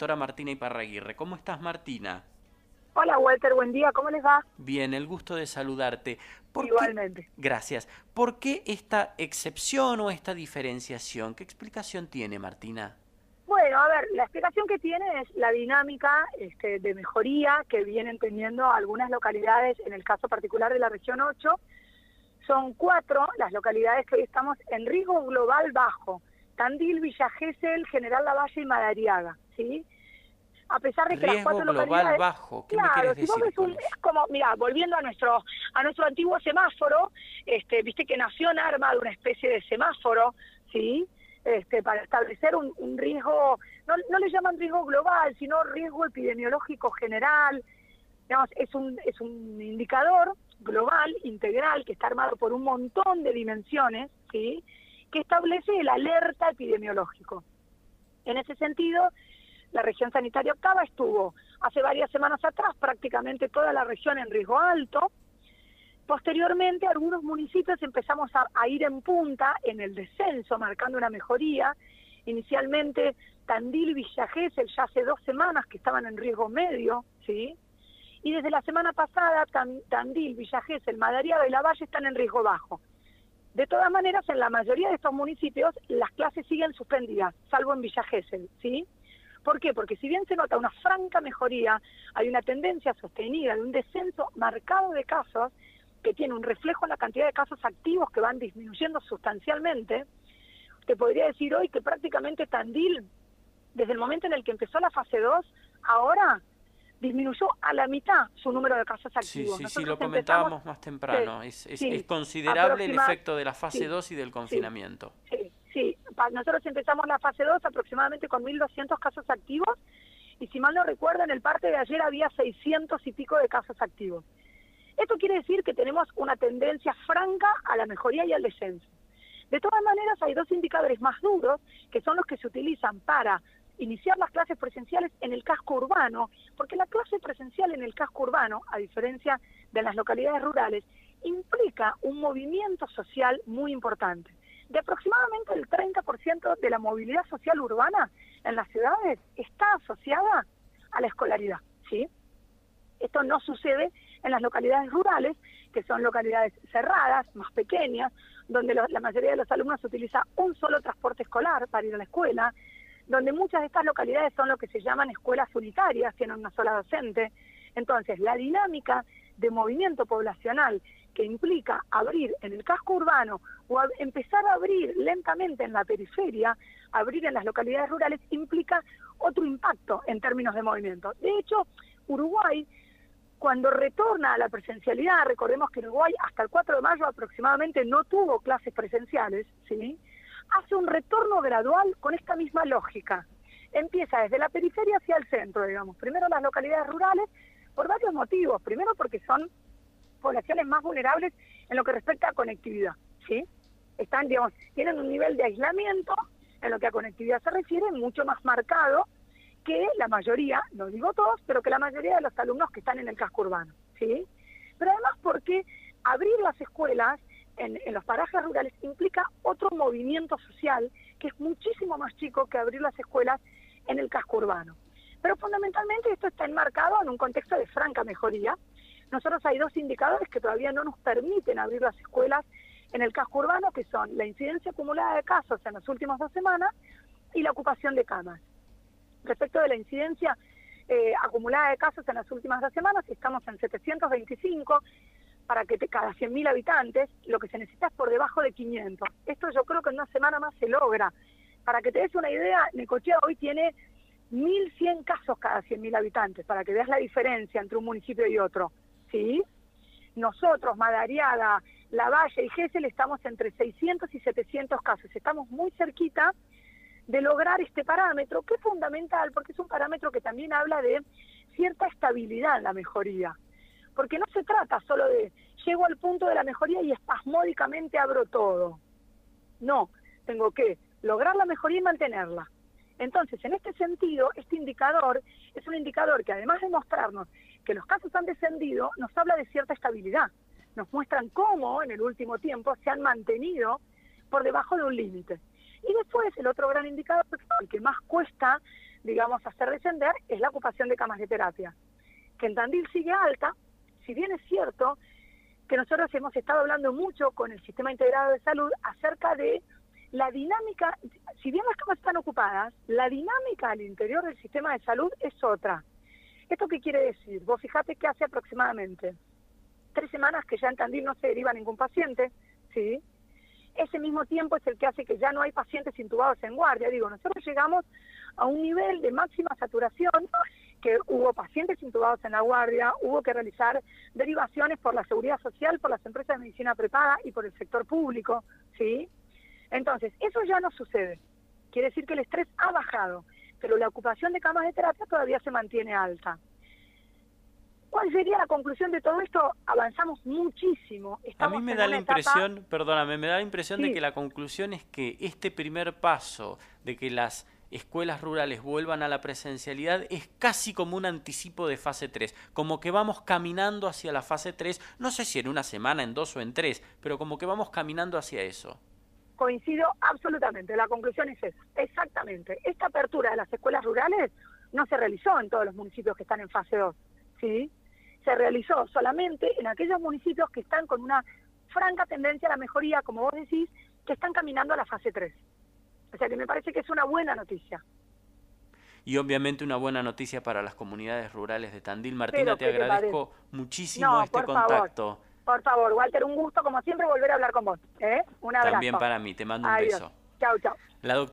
doctora Martina Iparraguirre. ¿Cómo estás, Martina? Hola, Walter, buen día, ¿cómo les va? Bien, el gusto de saludarte. Igualmente. Gracias. ¿Por qué esta excepción o esta diferenciación? ¿Qué explicación tiene, Martina? Bueno, a ver, la explicación que tiene es la dinámica este, de mejoría que vienen teniendo algunas localidades, en el caso particular de la región 8, son cuatro las localidades que hoy estamos en riesgo global bajo, Tandil, Villa Gesell, General Lavalle y Madariaga, ¿sí? A pesar de que las cuatro global localidades, bajo, ¿qué claro, me decir? es como, mira, volviendo a nuestro a nuestro antiguo semáforo, este, viste que nació en arma de una especie de semáforo, ¿sí? Este, para establecer un, riesgo, no, no, le llaman riesgo global, sino riesgo epidemiológico general. Digamos, es un, es un indicador global, integral, que está armado por un montón de dimensiones, ¿sí? que establece el alerta epidemiológico. En ese sentido, la región sanitaria octava estuvo hace varias semanas atrás prácticamente toda la región en riesgo alto, Posteriormente, algunos municipios empezamos a, ir en punta en el descenso, marcando una mejoría. Inicialmente, Tandil y Villa Gesell ya hace dos semanas que estaban en riesgo medio, ¿sí? Y desde la semana pasada, Tandil, Villa Gesell, Madariaga y La Valle están en riesgo bajo. De todas maneras, en la mayoría de estos municipios, las clases siguen suspendidas, salvo en Villa Gesell, ¿sí? ¿Por qué? Porque si bien se nota una franca mejoría, hay una tendencia sostenida de un descenso marcado de casos, que tiene un reflejo en la cantidad de casos activos que van disminuyendo sustancialmente, te podría decir hoy que prácticamente Tandil, desde el momento en el que empezó la fase 2, ahora disminuyó a la mitad su número de casos activos. Sí, sí, sí lo comentábamos más temprano. es, considerable el efecto de la fase 2 y del confinamiento. Sí, sí, nosotros empezamos la fase 2 aproximadamente con 1.200 casos activos y si mal no recuerdo, en el parte de ayer había 600 y pico de casos activos. Esto quiere decir que tenemos una tendencia franca a la mejoría y al descenso. De todas maneras, hay dos indicadores más duros que son los que se utilizan para iniciar las clases presenciales en el casco urbano, porque la clase presencial en el casco urbano, a diferencia de las localidades rurales, implica un movimiento social muy importante. De aproximadamente el 30% de la movilidad social urbana en las ciudades está asociada a la escolaridad, ¿sí? Esto no sucede en las localidades rurales, que son localidades cerradas, más pequeñas, donde la mayoría de los alumnos utiliza un solo transporte escolar para ir a la escuela, donde muchas de estas localidades son lo que se llaman escuelas unitarias, tienen una sola docente. Entonces, la dinámica de movimiento poblacional que implica abrir en el casco urbano o empezar a abrir lentamente en la periferia, abrir en las localidades rurales, implica otro impacto en términos de movimiento. De hecho, Uruguay cuando retorna a la presencialidad, recordemos que Uruguay hasta el 4 de mayo aproximadamente no tuvo clases presenciales, ¿sí? hace un retorno gradual con esta misma lógica. Empieza desde la periferia hacia el centro, digamos. Primero las localidades rurales, por varios motivos. Primero porque son poblaciones más vulnerables en lo que respecta a conectividad, ¿sí? Están, digamos, tienen un nivel de aislamiento en lo que a conectividad se refiere mucho más marcado que la mayoría, no digo todos, pero que la mayoría de los alumnos que están en el casco urbano, ¿sí? Pero además porque abrir las escuelas en, los parajes rurales implica otro movimiento social que es muchísimo más chico que abrir las escuelas en el casco urbano. Pero fundamentalmente esto está enmarcado en un contexto de franca mejoría. Nosotros hay dos indicadores que todavía no nos permiten abrir las escuelas en el casco urbano, que son la incidencia acumulada de casos en las últimas dos semanas y la ocupación de camas. Respecto de la incidencia eh, acumulada de casos en las últimas dos semanas, estamos en 725 para que te, cada 100.000 habitantes, lo que se necesita es por debajo de 500. Esto yo creo que en una semana más se logra. Para que te des una idea, Necochea hoy tiene 1.100 casos cada 100.000 habitantes, para que veas la diferencia entre un municipio y otro. ¿Sí? Nosotros, Madariaga, Lavalle y Gesell, estamos entre 600 y 700 casos. Estamos muy cerquita de lograr este parámetro, que es fundamental porque es un parámetro que también habla de cierta estabilidad en la mejoría. Porque no se trata solo de llego al punto de la mejoría y espasmódicamente abro todo. No, tengo que lograr la mejoría y mantenerla. Entonces, en este sentido, este indicador es un indicador que además de mostrarnos que los casos han descendido, nos habla de cierta estabilidad. Nos muestran cómo en el último tiempo se han mantenido por debajo de un límite. Y después el otro gran indicador, el que más cuesta digamos, hacer descender es la ocupación de camas de terapia, que en Tandil sigue alta, si bien es cierto que nosotros hemos estado hablando mucho con el Sistema Integrado de Salud acerca de la dinámica, si bien las camas están ocupadas, la dinámica al interior del sistema de salud es otra. ¿Esto qué quiere decir? Vos fijate que hace aproximadamente tres semanas que ya en Tandil no se deriva ningún paciente, ¿sí? Ese mismo tiempo es el que hace que ya no hay pacientes intubados en guardia. Digo, nosotros llegamos a un nivel de máxima saturación que hubo pacientes intubados en la guardia, hubo que realizar derivaciones por la seguridad social, por las empresas de medicina prepaga y por el sector público, ¿sí? Entonces, eso ya no sucede. Quiere decir que el estrés ha bajado, pero la ocupación de camas de terapia todavía se mantiene alta. ¿Cuál sería la conclusión de todo esto? Avanzamos muchísimo. a mí me da la impresión, perdóname, me da la impresión de que la conclusión es que este primer paso de que las escuelas rurales vuelvan a la presencialidad es casi como un anticipo de fase 3, como que vamos caminando hacia la fase 3, no sé si en una semana, en dos o en tres, pero como que vamos caminando hacia eso. Coincido absolutamente, la conclusión es esa, exactamente. Esta apertura de las escuelas rurales no se realizó en todos los municipios que están en fase 2, ¿sí? se realizó solamente en aquellos municipios que están con una franca tendencia a la mejoría, como vos decís, que están caminando a la fase 3. O sea que me parece que es una buena noticia. Y obviamente una buena noticia para las comunidades rurales de Tandil. Martina, te agradezco muchísimo este contacto. Por favor, Walter, un gusto como siempre volver a hablar con vos. ¿eh? Un abrazo. También para mí, te mando un beso. Chao, chao.